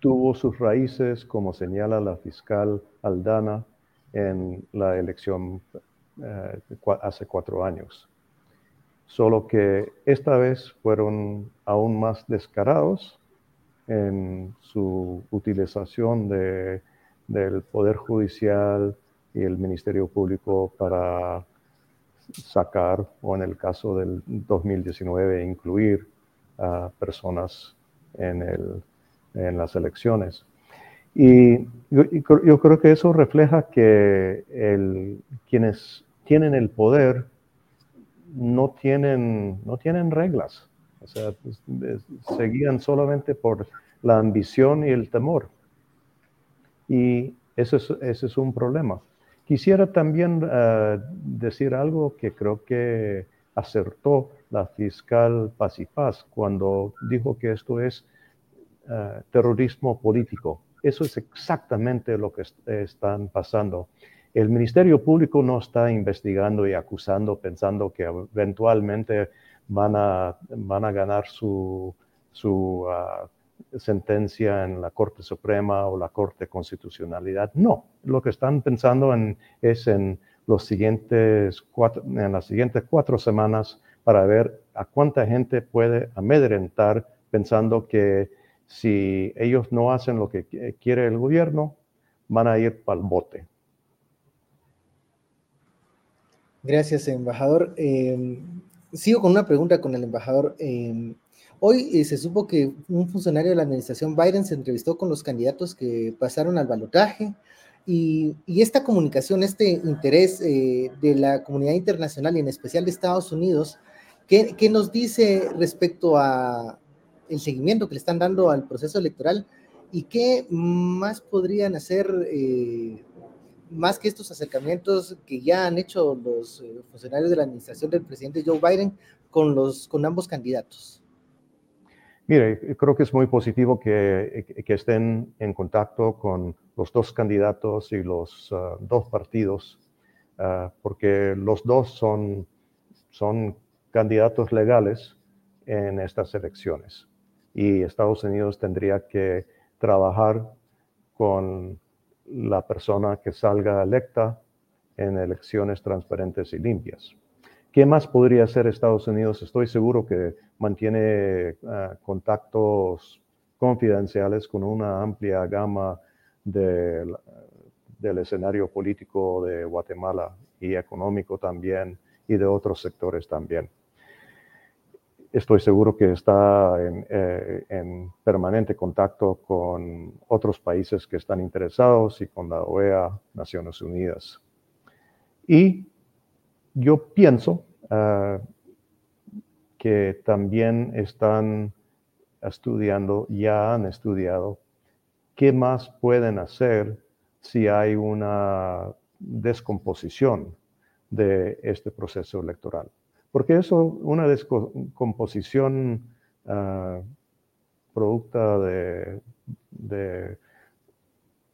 tuvo sus raíces, como señala la fiscal Aldana, en la elección eh, hace cuatro años. Solo que esta vez fueron aún más descarados en su utilización de del Poder Judicial y el Ministerio Público para sacar, o en el caso del 2019, incluir a personas en las elecciones. Y yo, creo que eso refleja que quienes tienen el poder no tienen, no tienen reglas. O sea, seguían solamente por la ambición y el temor. Y eso es, ese es un problema. Quisiera también eh, decir algo que creo que acertó la fiscal Paz cuando dijo que esto es eh, terrorismo político. Eso es exactamente lo que están pasando. El Ministerio Público no está investigando y acusando pensando que eventualmente van a, van a ganar su, su ah, sentencia en la Corte Suprema o la Corte Constitucionalidad. No, lo que están pensando en, es en, los siguientes cuatro, en las siguientes cuatro semanas para ver a cuánta gente puede amedrentar pensando que si ellos no hacen lo que quiere el gobierno, van a ir para el bote. Gracias, embajador. Em, sigo con una pregunta con el embajador. Em, hoy eh, se supo que un funcionario de la administración Biden se entrevistó con los candidatos que pasaron al balotaje y, esta comunicación, este interés eh, de la comunidad internacional y en especial de Estados Unidos, ¿qué, ¿qué, nos dice respecto a el seguimiento que le están dando al proceso electoral y qué más podrían hacer eh, más que estos acercamientos que ya han hecho los eh, funcionarios de la administración del presidente Joe Biden con, los, con ambos candidatos? Mire, creo que es muy positivo que, que estén en contacto con los dos candidatos y los uh, dos partidos, uh, porque los dos son, son candidatos legales en estas elecciones. Y Estados Unidos tendría que trabajar con la persona que salga electa en elecciones transparentes y limpias. ¿Qué más podría hacer Estados Unidos? Estoy seguro que mantiene uh, contactos confidenciales con una amplia gama del escenario político de Guatemala y económico también y de otros sectores también. Estoy seguro que está en, eh, en, permanente contacto con otros países que están interesados y con la OEA, Naciones Unidas. Y yo pienso uh, que también están estudiando, ya han estudiado ¿qué más pueden hacer si hay una descomposición de este proceso electoral? Porque eso, una descomposición uh, producto de,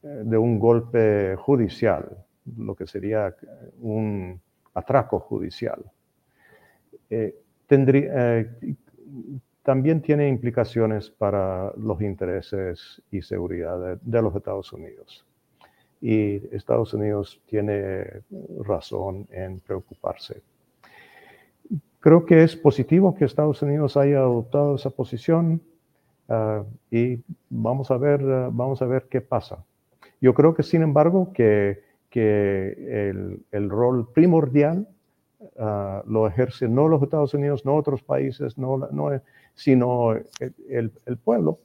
un golpe judicial, lo que sería un atraco judicial, eh, eh, también tiene implicaciones para los intereses y seguridad de, los Estados Unidos. Y Estados Unidos tiene razón en preocuparse. Creo que es positivo que Estados Unidos haya adoptado esa posición uh, y vamos a, ver, uh, vamos a ver qué pasa. Yo creo que, sin embargo, que, que el, el rol primordial uh, lo ejerce no los Estados Unidos, no otros países, no, no sino el, el pueblo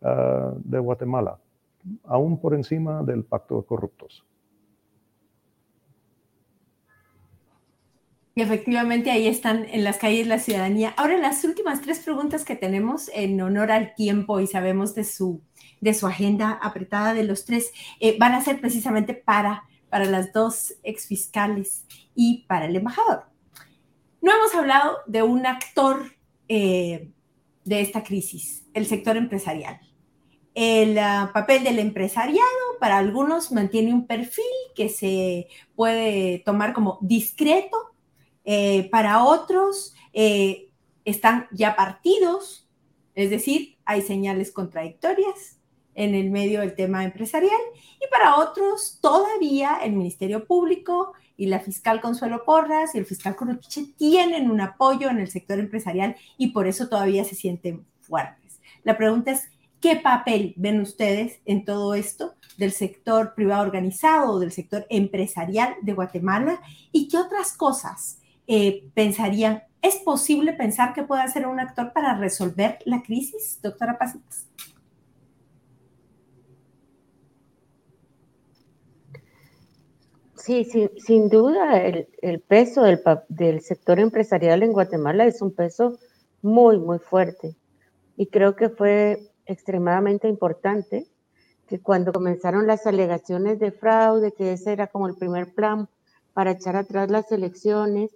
de Guatemala, aún por encima del pacto de corruptos. Y efectivamente ahí están en las calles la ciudadanía. Ahora las últimas tres preguntas que tenemos en honor al tiempo y sabemos de su, de su agenda apretada de los tres, eh, van a ser precisamente para, para las dos exfiscales y para el embajador. No hemos hablado de un actor eh, de esta crisis, el sector empresarial. El uh, papel del empresariado para algunos mantiene un perfil que se puede tomar como discreto, eh, para otros eh, están ya partidos, es decir, hay señales contradictorias en el medio del tema empresarial y para otros todavía el Ministerio Público y la fiscal Consuelo Porras y el fiscal Corrupiche tienen un apoyo en el sector empresarial y por eso todavía se sienten fuertes. La pregunta es, ¿qué papel ven ustedes en todo esto del sector privado organizado o del sector empresarial de Guatemala? ¿Y qué otras cosas eh? ¿Es posible pensar que pueda ser un actor para resolver la crisis, doctora Pasitas? Sí, sin duda el, peso del, del, sector empresarial en Guatemala es un peso muy, muy fuerte. Y creo que fue extremadamente importante que cuando comenzaron las alegaciones de fraude, que ese era como el primer plan para echar atrás las elecciones,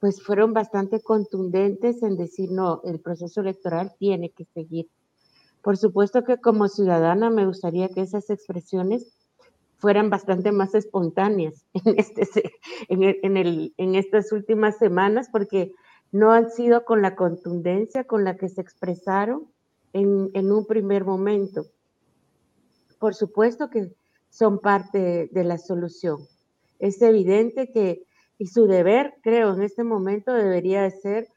pues fueron bastante contundentes en decir, no, el proceso electoral tiene que seguir. Por supuesto que como ciudadana me gustaría que esas expresiones fueran bastante más espontáneas en, este, en, el, en, estas últimas semanas, porque no han sido con la contundencia con la que se expresaron en, en un primer momento. Por supuesto que son parte de la solución. Es evidente que, y su deber, creo, en este momento debería ser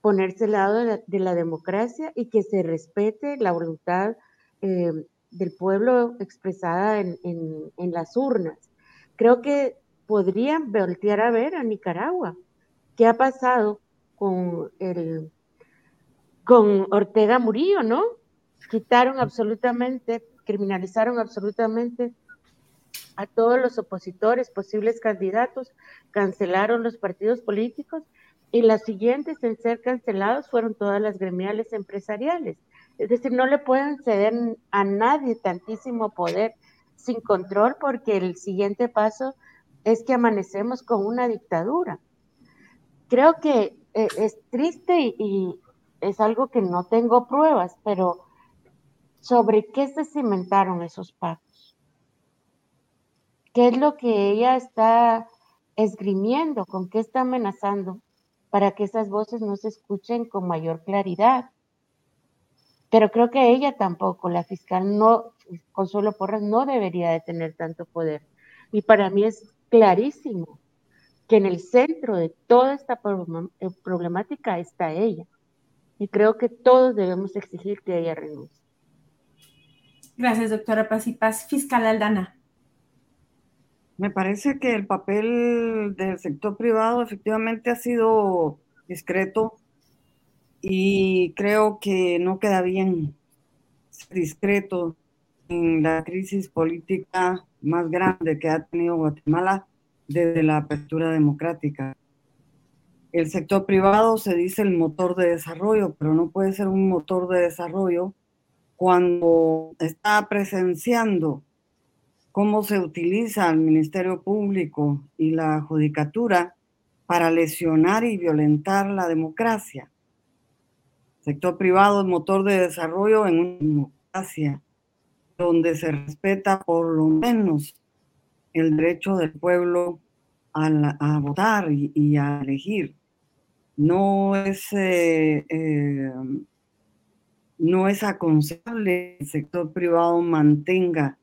ponerse al lado de la, democracia y que se respete la voluntad eh, del pueblo expresada en, las urnas. Creo que podrían voltear a ver a Nicaragua. ¿Qué ha pasado con el con Ortega Murillo, no? Quitaron absolutamente, criminalizaron absolutamente a todos los opositores, posibles candidatos, cancelaron los partidos políticos y las siguientes en ser cancelados fueron todas las gremiales empresariales. Es decir, no le pueden ceder a nadie tantísimo poder sin control porque el siguiente paso es que amanecemos con una dictadura. Creo que eh, es triste y, es algo que no tengo pruebas, pero sobre qué se cimentaron esos pactos. ¿Qué es lo que ella está esgrimiendo? ¿Con qué está amenazando? Para que esas voces no se escuchen con mayor claridad. Pero creo que ella tampoco, la fiscal no, Consuelo Porras, no debería de tener tanto poder. Y para mí es clarísimo que en el centro de toda esta eh, problemática está ella. Y creo que todos debemos exigir que ella renuncie. Gracias, doctora Paz y Paz. Fiscal Aldana. Me parece que el papel del sector privado efectivamente ha sido discreto y creo que no queda bien discreto en la crisis política más grande que ha tenido Guatemala desde la apertura democrática. El sector privado se dice el motor de desarrollo, pero no puede ser un motor de desarrollo cuando está presenciando cómo se utiliza el Ministerio Público y la Judicatura para lesionar y violentar la democracia. sector privado es motor de desarrollo en una democracia donde se respeta por lo menos el derecho del pueblo a, votar y, a elegir. No es, eh, eh, no es aconsejable que el sector privado mantenga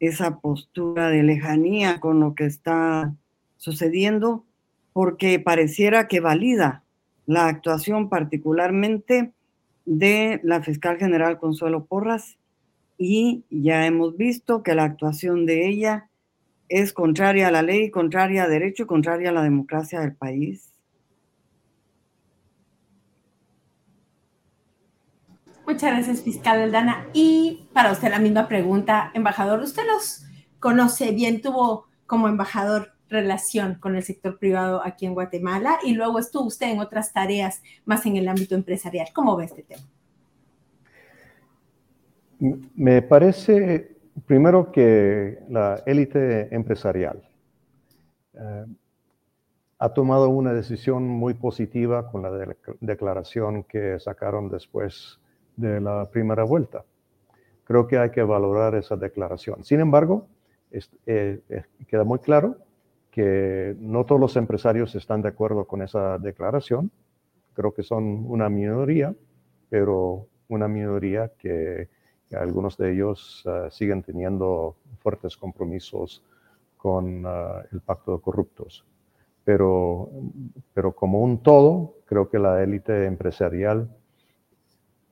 esa postura de lejanía con lo que está sucediendo, porque pareciera que valida la actuación particularmente de la fiscal general Consuelo Porras y ya hemos visto que la actuación de ella es contraria a la ley, contraria a derecho y contraria a la democracia del país. Muchas gracias, fiscal Aldana. Y para usted la misma pregunta, embajador, usted los conoce bien, tuvo como embajador relación con el sector privado aquí en Guatemala y luego estuvo usted en otras tareas más en el ámbito empresarial. ¿Cómo ve este tema? Me parece primero que la élite empresarial eh, ha tomado una decisión muy positiva con la declaración que sacaron después de la primera vuelta. Creo que hay que valorar esa declaración. Sin embargo, eh, queda muy claro que no todos los empresarios están de acuerdo con esa declaración. Creo que son una minoría, pero una minoría que algunos de ellos eh, siguen teniendo fuertes compromisos con eh, el pacto de corruptos. Pero, pero como un todo, creo que la élite empresarial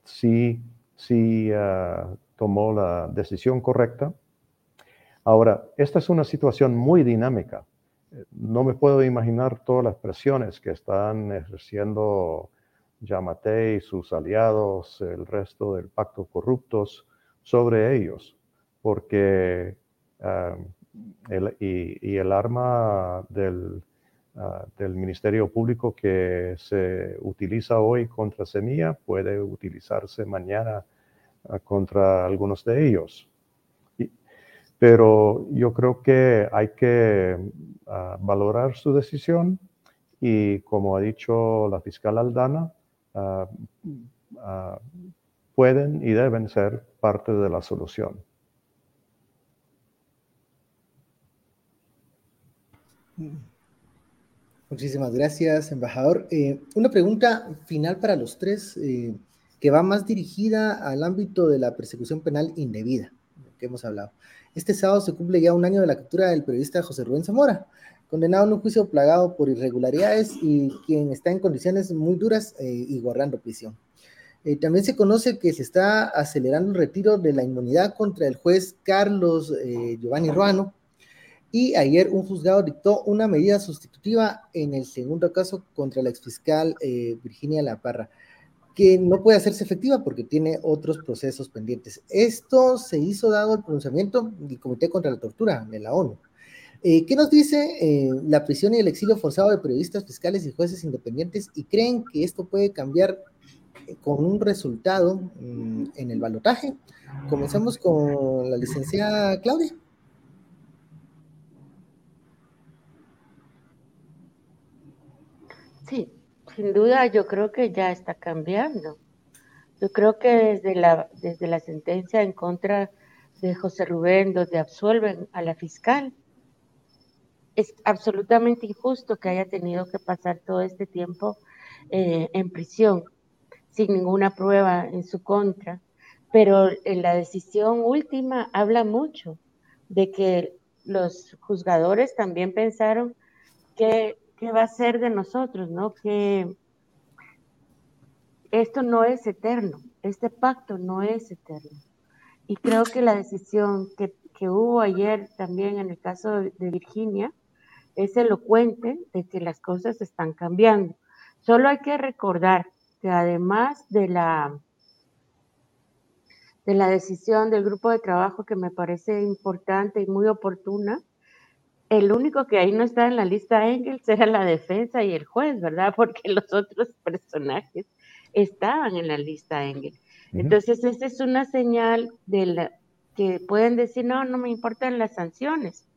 sí, sí eh, tomó la decisión correcta. Ahora, esta es una situación muy dinámica. No me puedo imaginar todas las presiones que están ejerciendo Yamate y sus aliados, el resto del pacto corruptos, sobre ellos, porque ah, y, el arma del, ah, del, Ministerio Público que se utiliza hoy contra Semilla puede utilizarse mañana ah, contra algunos de ellos. pero yo creo que hay que valorar su decisión y como ha dicho la fiscal Aldana, pueden y deben ser parte de la solución. Muchísimas gracias, embajador. Eh, una pregunta final para los tres, eh, que va más dirigida al ámbito de la persecución penal indebida, que hemos hablado. Este sábado se cumple ya un año de la captura del periodista José Rubén Zamora, condenado en un juicio plagado por irregularidades y quien está en condiciones muy duras eh, y guardando prisión. Eh, también se conoce que se está acelerando el retiro de la inmunidad contra el juez Carlos Giovanni Ruano. Y ayer un juzgado dictó una medida sustitutiva en el segundo caso contra la exfiscal eh, Virginia La Parra, que no puede hacerse efectiva porque tiene otros procesos pendientes. Esto se hizo dado el pronunciamiento del Comité contra la Tortura de la ONU. Eh, ¿Qué nos dice eh, la prisión y el exilio forzado de periodistas fiscales y jueces independientes y creen que esto puede cambiar con un resultado mm, en el balotaje? Comenzamos con la licenciada Claudia. Sí, sin duda yo creo que ya está cambiando. Yo creo que desde la, desde la sentencia en contra de José Rubén, donde absuelven a la fiscal, es absolutamente injusto que haya tenido que pasar todo este tiempo eh, en prisión sin ninguna prueba en su contra. Pero en la decisión última habla mucho de que los juzgadores también pensaron que qué va a ser de nosotros, ¿no? Que esto no es eterno, este pacto no es eterno. Y creo que la decisión que, hubo ayer también en el caso de, Virginia es elocuente de que las cosas están cambiando. Solo hay que recordar que además de la, de la decisión del grupo de trabajo que me parece importante y muy oportuna, el único que ahí no está en la lista Engels era la defensa y el juez, ¿verdad? Porque los otros personajes estaban en la lista Engels. Entonces, esa es una señal de la, que pueden decir, no, no me importan las sanciones.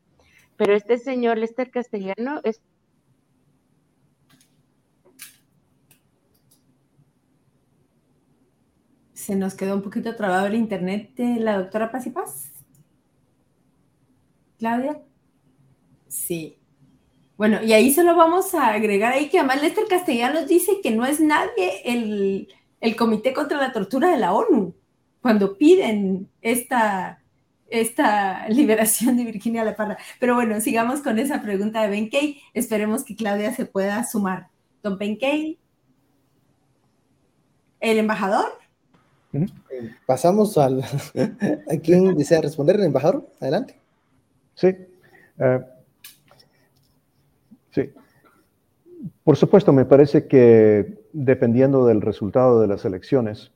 Pero este señor Lester Castellano es... Se nos quedó un poquito trabado el internet de la doctora Paz y Paz. Claudia. Sí. Bueno, y ahí solo vamos a agregar ahí que además Lester Castellanos dice que no es nadie el, el Comité contra la Tortura de la ONU cuando piden esta, esta liberación de Virginia La Parra. Pero bueno, sigamos con esa pregunta de Ben Kay. Esperemos que Claudia se pueda sumar. Don Ben Kay. ¿El embajador? Pasamos al... ¿A quién desea responder el embajador? Adelante. Sí. Uh, Sí. Por supuesto, me parece que dependiendo del resultado de las elecciones,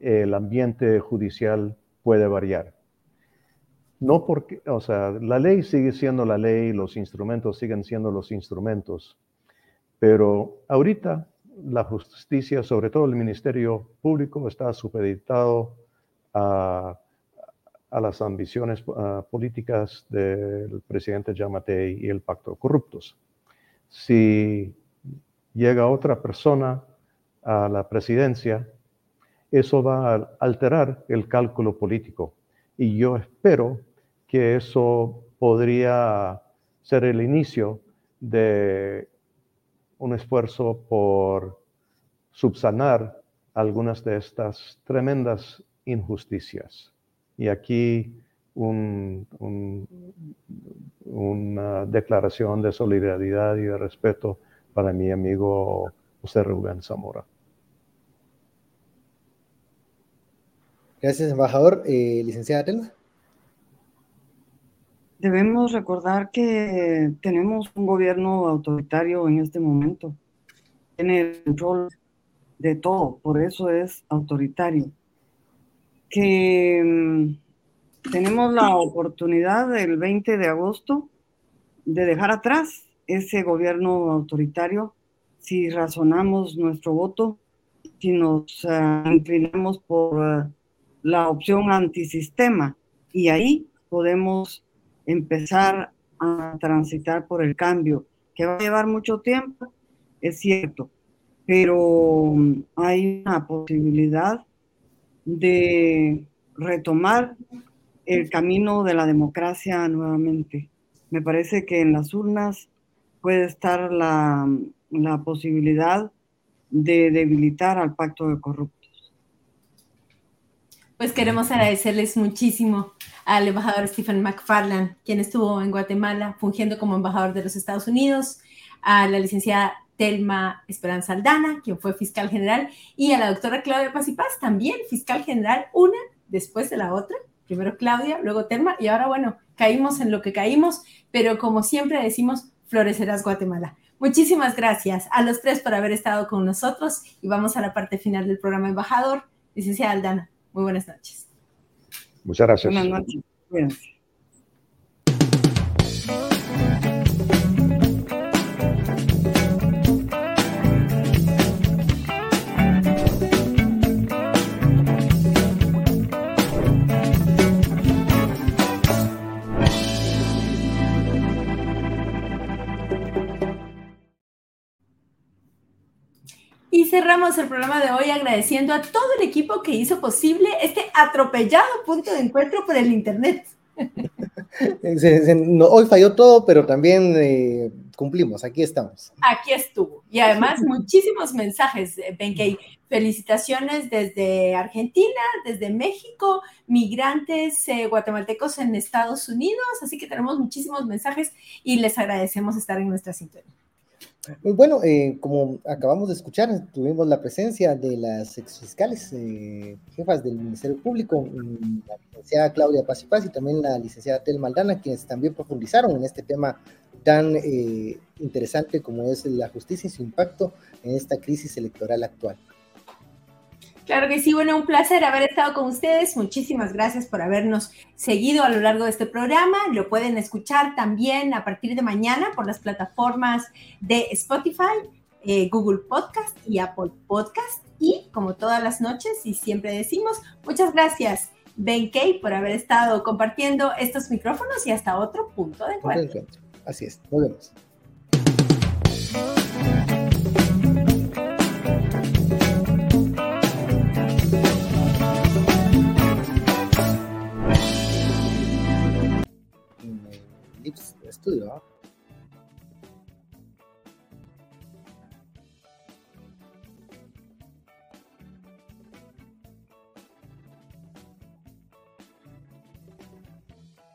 el ambiente judicial puede variar. No porque, o sea, la ley sigue siendo la ley, los instrumentos siguen siendo los instrumentos, pero ahorita la justicia, sobre todo el Ministerio Público, está supeditado a a las ambiciones ah, políticas del presidente Yamatei y el pacto corruptos. Si llega otra persona a la presidencia, eso va a alterar el cálculo político. Y yo espero que eso podría ser el inicio de un esfuerzo por subsanar algunas de estas tremendas injusticias. Y aquí una declaración de solidaridad y de respeto para mi amigo José Rubén Zamora. Gracias, embajador. Eh, licenciada Telma. Debemos recordar que tenemos un gobierno autoritario en este momento. Tiene el control de todo, por eso es autoritario que mm, tenemos la oportunidad el 20 de agosto de dejar atrás ese gobierno autoritario si razonamos nuestro voto, si nos uh, inclinamos por eh, la opción antisistema. Y ahí podemos empezar a transitar por el cambio, que va a llevar mucho tiempo, es cierto, pero mm, hay una posibilidad de retomar el camino de la democracia nuevamente. Me parece que en las urnas puede estar la, posibilidad de debilitar al pacto de corruptos. Pues queremos agradecerles muchísimo al embajador Stephen McFarland, quien estuvo en Guatemala fungiendo como embajador de los Estados Unidos, a la licenciada Telma Esperanza Aldana, quien fue fiscal general, y a la doctora Claudia Paz y Paz, también fiscal general, una después de la otra, Primero Claudia, luego Telma y ahora, bueno, caímos en lo que caímos, pero como siempre decimos, florecerás Guatemala. Muchísimas gracias a los tres por haber estado con nosotros y vamos a la parte final del programa Embajador. Licenciada Aldana, muy buenas noches. Muchas gracias. Buenas noches. Cerramos el programa de hoy agradeciendo a todo el equipo que hizo posible este atropellado punto de encuentro por el Internet. hoy falló todo, pero también eh, cumplimos, aquí estamos. Aquí estuvo. Y además muchísimos mensajes, eh, Benkei. Felicitaciones desde Argentina, desde México, migrantes eh, guatemaltecos en Estados Unidos, así que tenemos muchísimos mensajes y les agradecemos estar en nuestra sintonía. Bueno, eh, como acabamos de escuchar, tuvimos la presencia de las exfiscales, eh, jefas del Ministerio Público, la licenciada Claudia Paz y Paz y también la licenciada Tel Maldana, quienes también profundizaron en este tema tan eh, interesante como es la justicia y su impacto en esta crisis electoral actual. Claro que sí, bueno, un placer haber estado con ustedes. Muchísimas gracias por habernos seguido a lo largo de este programa. Lo pueden escuchar también a partir de mañana por las plataformas de Spotify, eh, Google Podcast y Apple Podcast. Y como todas las noches y siempre decimos, muchas gracias, Ben Kay, por haber estado compartiendo estos micrófonos y hasta otro punto de encuentro. Así es, nos vemos. lips estudio